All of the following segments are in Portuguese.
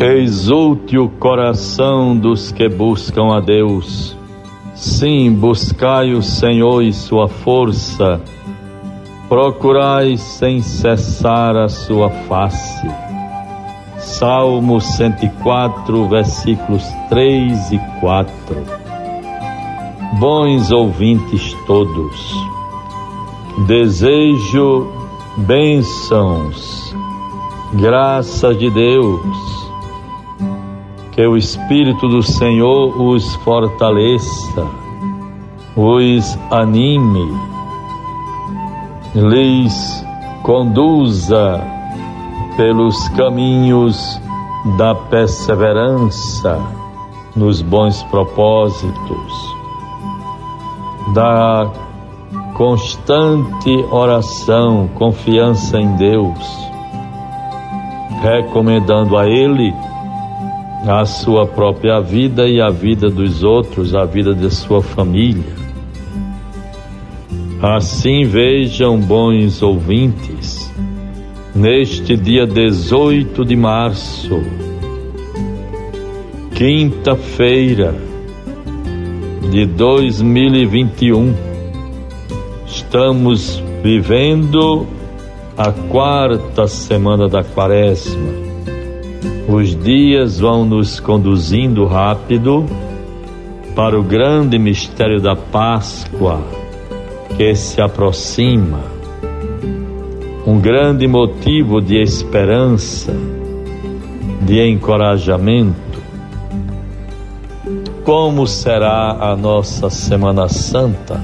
Exulte o coração dos que buscam a Deus. Sim, buscai o Senhor e sua força. Procurai sem cessar a sua face. Salmo 104, versículos 3 e 4. Bons ouvintes todos, desejo bênçãos, graça de Deus que o Espírito do Senhor os fortaleça, os anime, lhes conduza pelos caminhos da perseverança nos bons propósitos, da constante oração, confiança em Deus, recomendando a Ele a sua própria vida e a vida dos outros, a vida de sua família. Assim vejam, bons ouvintes, neste dia 18 de março, quinta-feira de 2021, estamos vivendo a quarta semana da quaresma os dias vão nos conduzindo rápido para o grande mistério da Páscoa que se aproxima. Um grande motivo de esperança, de encorajamento. Como será a nossa Semana Santa?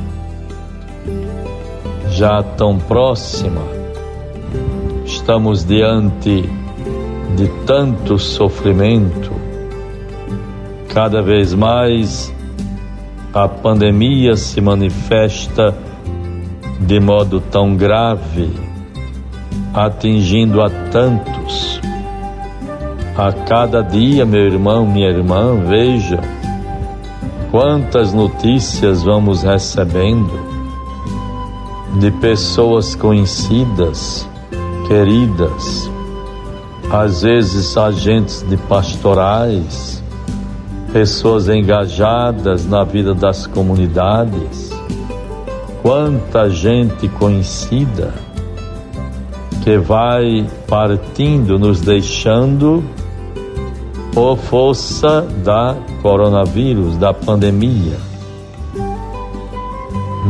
Já tão próxima, estamos diante de tanto sofrimento. Cada vez mais a pandemia se manifesta de modo tão grave, atingindo a tantos. A cada dia, meu irmão, minha irmã, veja quantas notícias vamos recebendo de pessoas conhecidas, queridas, às vezes agentes de pastorais, pessoas engajadas na vida das comunidades, quanta gente conhecida que vai partindo, nos deixando por força da coronavírus, da pandemia.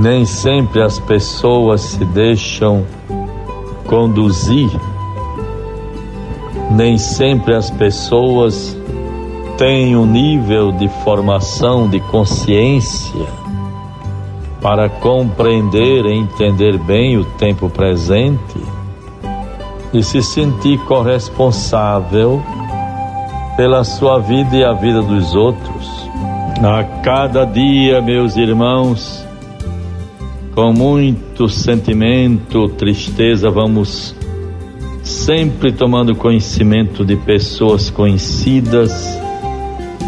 Nem sempre as pessoas se deixam conduzir nem sempre as pessoas têm um nível de formação, de consciência para compreender e entender bem o tempo presente e se sentir corresponsável pela sua vida e a vida dos outros. A cada dia, meus irmãos, com muito sentimento, tristeza, vamos sempre tomando conhecimento de pessoas conhecidas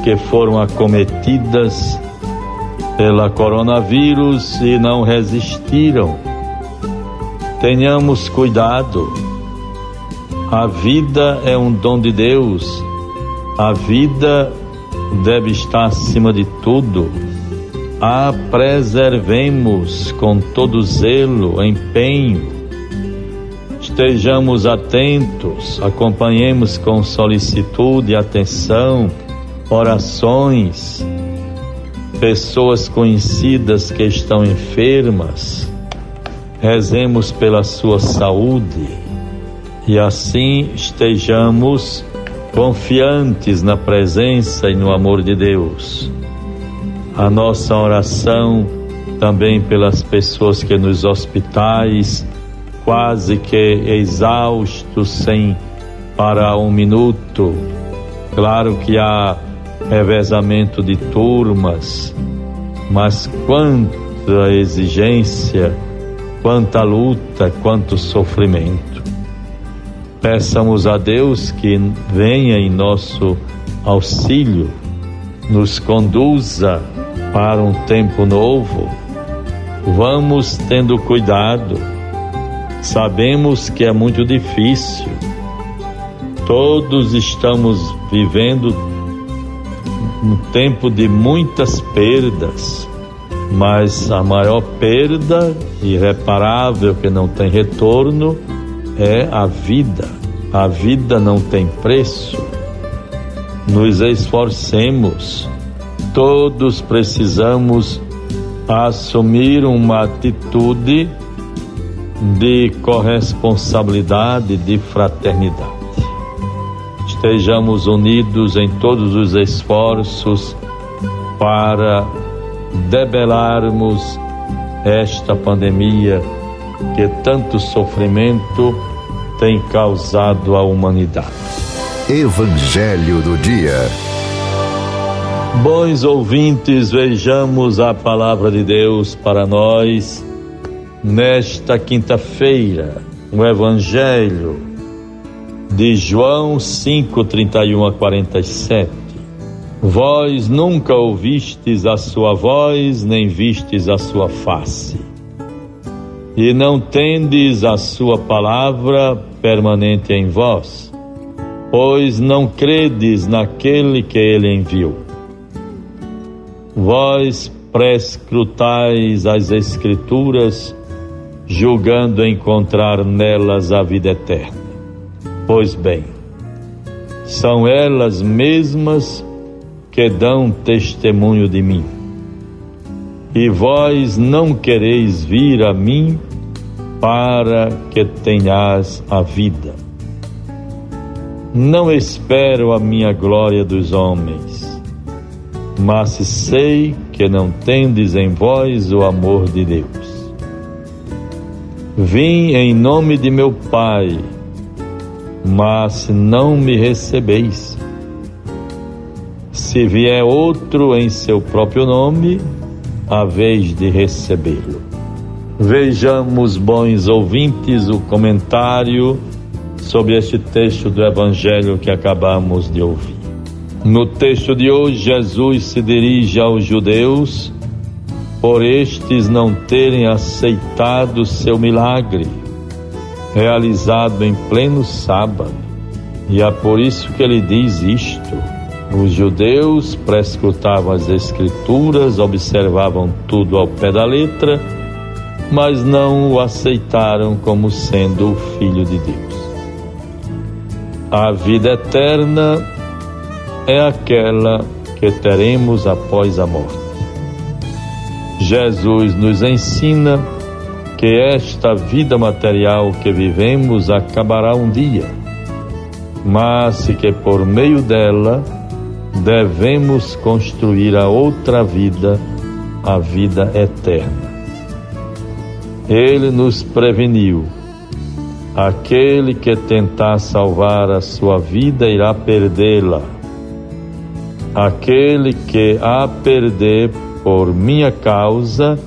que foram acometidas pela coronavírus e não resistiram. Tenhamos cuidado. A vida é um dom de Deus. A vida deve estar acima de tudo. A preservemos com todo zelo, empenho, Estejamos atentos, acompanhemos com solicitude, atenção, orações, pessoas conhecidas que estão enfermas, rezemos pela sua saúde e assim estejamos confiantes na presença e no amor de Deus. A nossa oração também pelas pessoas que nos hospitais, quase que exausto, sem parar um minuto. Claro que há revezamento de turmas, mas quanta exigência, quanta luta, quanto sofrimento. Peçamos a Deus que venha em nosso auxílio, nos conduza para um tempo novo. Vamos tendo cuidado Sabemos que é muito difícil. Todos estamos vivendo um tempo de muitas perdas, mas a maior perda irreparável que não tem retorno é a vida. A vida não tem preço. Nos esforcemos, todos precisamos assumir uma atitude de corresponsabilidade, de fraternidade. Estejamos unidos em todos os esforços para debelarmos esta pandemia que tanto sofrimento tem causado à humanidade. Evangelho do Dia. Bons ouvintes, vejamos a palavra de Deus para nós nesta quinta-feira, o Evangelho de João 5, 31 a 47. Vós nunca ouvistes a sua voz, nem vistes a sua face, e não tendes a sua palavra permanente em vós, pois não credes naquele que ele enviou. Vós prescrutais as Escrituras, julgando encontrar nelas a vida eterna. Pois bem, são elas mesmas que dão testemunho de mim. E vós não quereis vir a mim para que tenhas a vida. Não espero a minha glória dos homens, mas sei que não tendes em vós o amor de Deus. Vim em nome de meu Pai, mas não me recebeis. Se vier outro em seu próprio nome, a vez de recebê-lo. Vejamos, bons ouvintes, o comentário sobre este texto do Evangelho que acabamos de ouvir. No texto de hoje, Jesus se dirige aos judeus por estes não terem aceitado seu milagre, realizado em pleno sábado. E é por isso que ele diz isto. Os judeus prescrutavam as Escrituras, observavam tudo ao pé da letra, mas não o aceitaram como sendo o Filho de Deus. A vida eterna é aquela que teremos após a morte. Jesus nos ensina que esta vida material que vivemos acabará um dia, mas que por meio dela devemos construir a outra vida, a vida eterna. Ele nos preveniu: aquele que tentar salvar a sua vida irá perdê-la. Aquele que a perder por minha causa,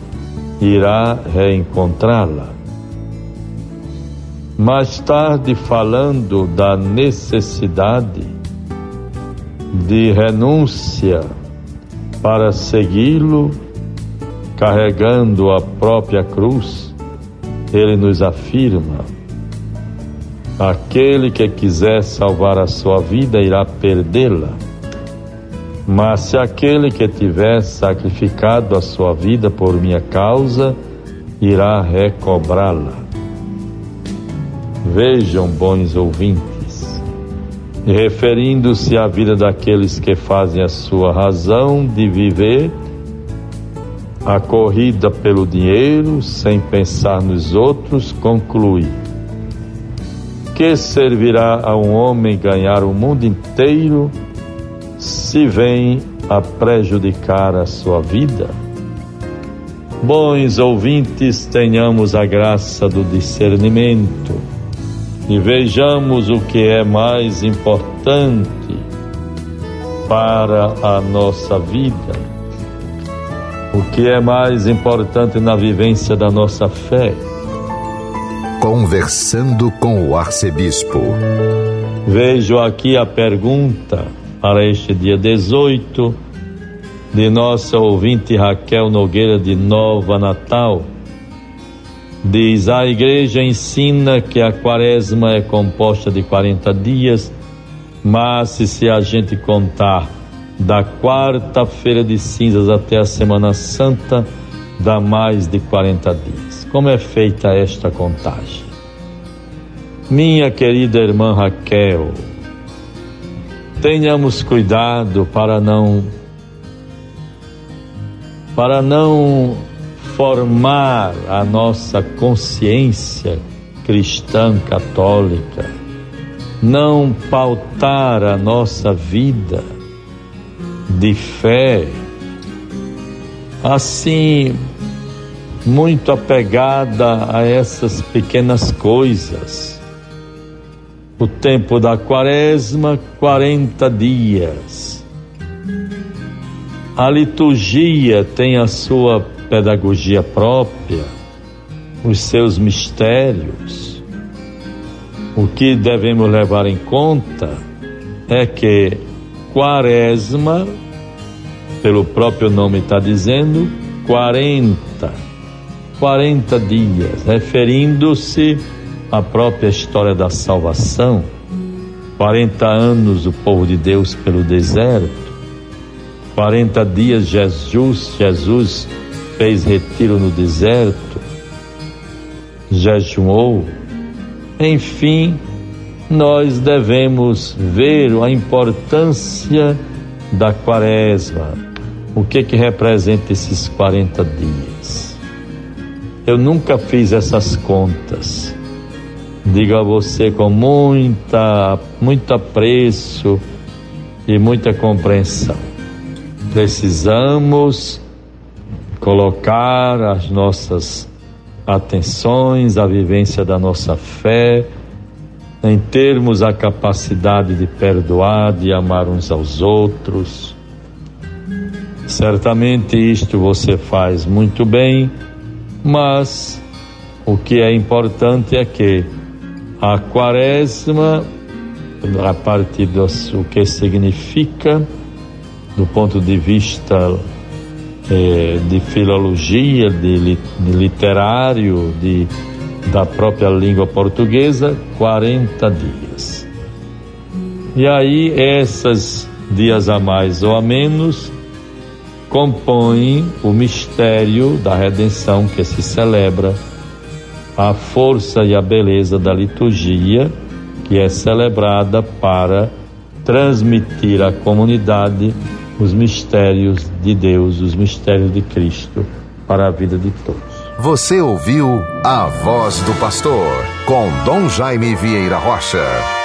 irá reencontrá-la. Mais tarde, falando da necessidade de renúncia para segui-lo, carregando a própria cruz, ele nos afirma: aquele que quiser salvar a sua vida irá perdê-la mas se aquele que tiver sacrificado a sua vida por minha causa, irá recobrá-la. Vejam, bons ouvintes, referindo-se à vida daqueles que fazem a sua razão de viver, a corrida pelo dinheiro, sem pensar nos outros, conclui: Que servirá a um homem ganhar o mundo inteiro? Se vem a prejudicar a sua vida? Bons ouvintes, tenhamos a graça do discernimento e vejamos o que é mais importante para a nossa vida, o que é mais importante na vivência da nossa fé. Conversando com o arcebispo. Vejo aqui a pergunta para este dia 18 de nossa ouvinte Raquel Nogueira de Nova Natal. Diz: A igreja ensina que a quaresma é composta de 40 dias Mas se a gente contar da quarta-feira de cinzas até a Semana Santa, dá mais de 40 dias. Como é feita esta contagem? Minha querida irmã Raquel, tenhamos cuidado para não para não formar a nossa consciência cristã católica, não pautar a nossa vida de fé assim muito apegada a essas pequenas coisas. O tempo da quaresma, 40 dias. A liturgia tem a sua pedagogia própria, os seus mistérios. O que devemos levar em conta é que quaresma, pelo próprio nome está dizendo, 40, 40 dias, referindo-se à própria história da salvação. 40 anos o povo de Deus pelo deserto, 40 dias Jesus, Jesus fez retiro no deserto, jejuou, enfim, nós devemos ver a importância da quaresma, o que que representa esses 40 dias. Eu nunca fiz essas contas. Digo a você com muita, muito apreço e muita compreensão. Precisamos colocar as nossas atenções, a vivência da nossa fé, em termos a capacidade de perdoar, de amar uns aos outros. Certamente isto você faz muito bem, mas o que é importante é que a quaresma, a partir do que significa, do ponto de vista é, de filologia, de, de literário, de, da própria língua portuguesa, 40 dias. E aí, esses dias a mais ou a menos compõem o mistério da redenção que se celebra, a força e a beleza da liturgia que é celebrada para transmitir à comunidade os mistérios de Deus, os mistérios de Cristo para a vida de todos. Você ouviu a voz do pastor com Dom Jaime Vieira Rocha.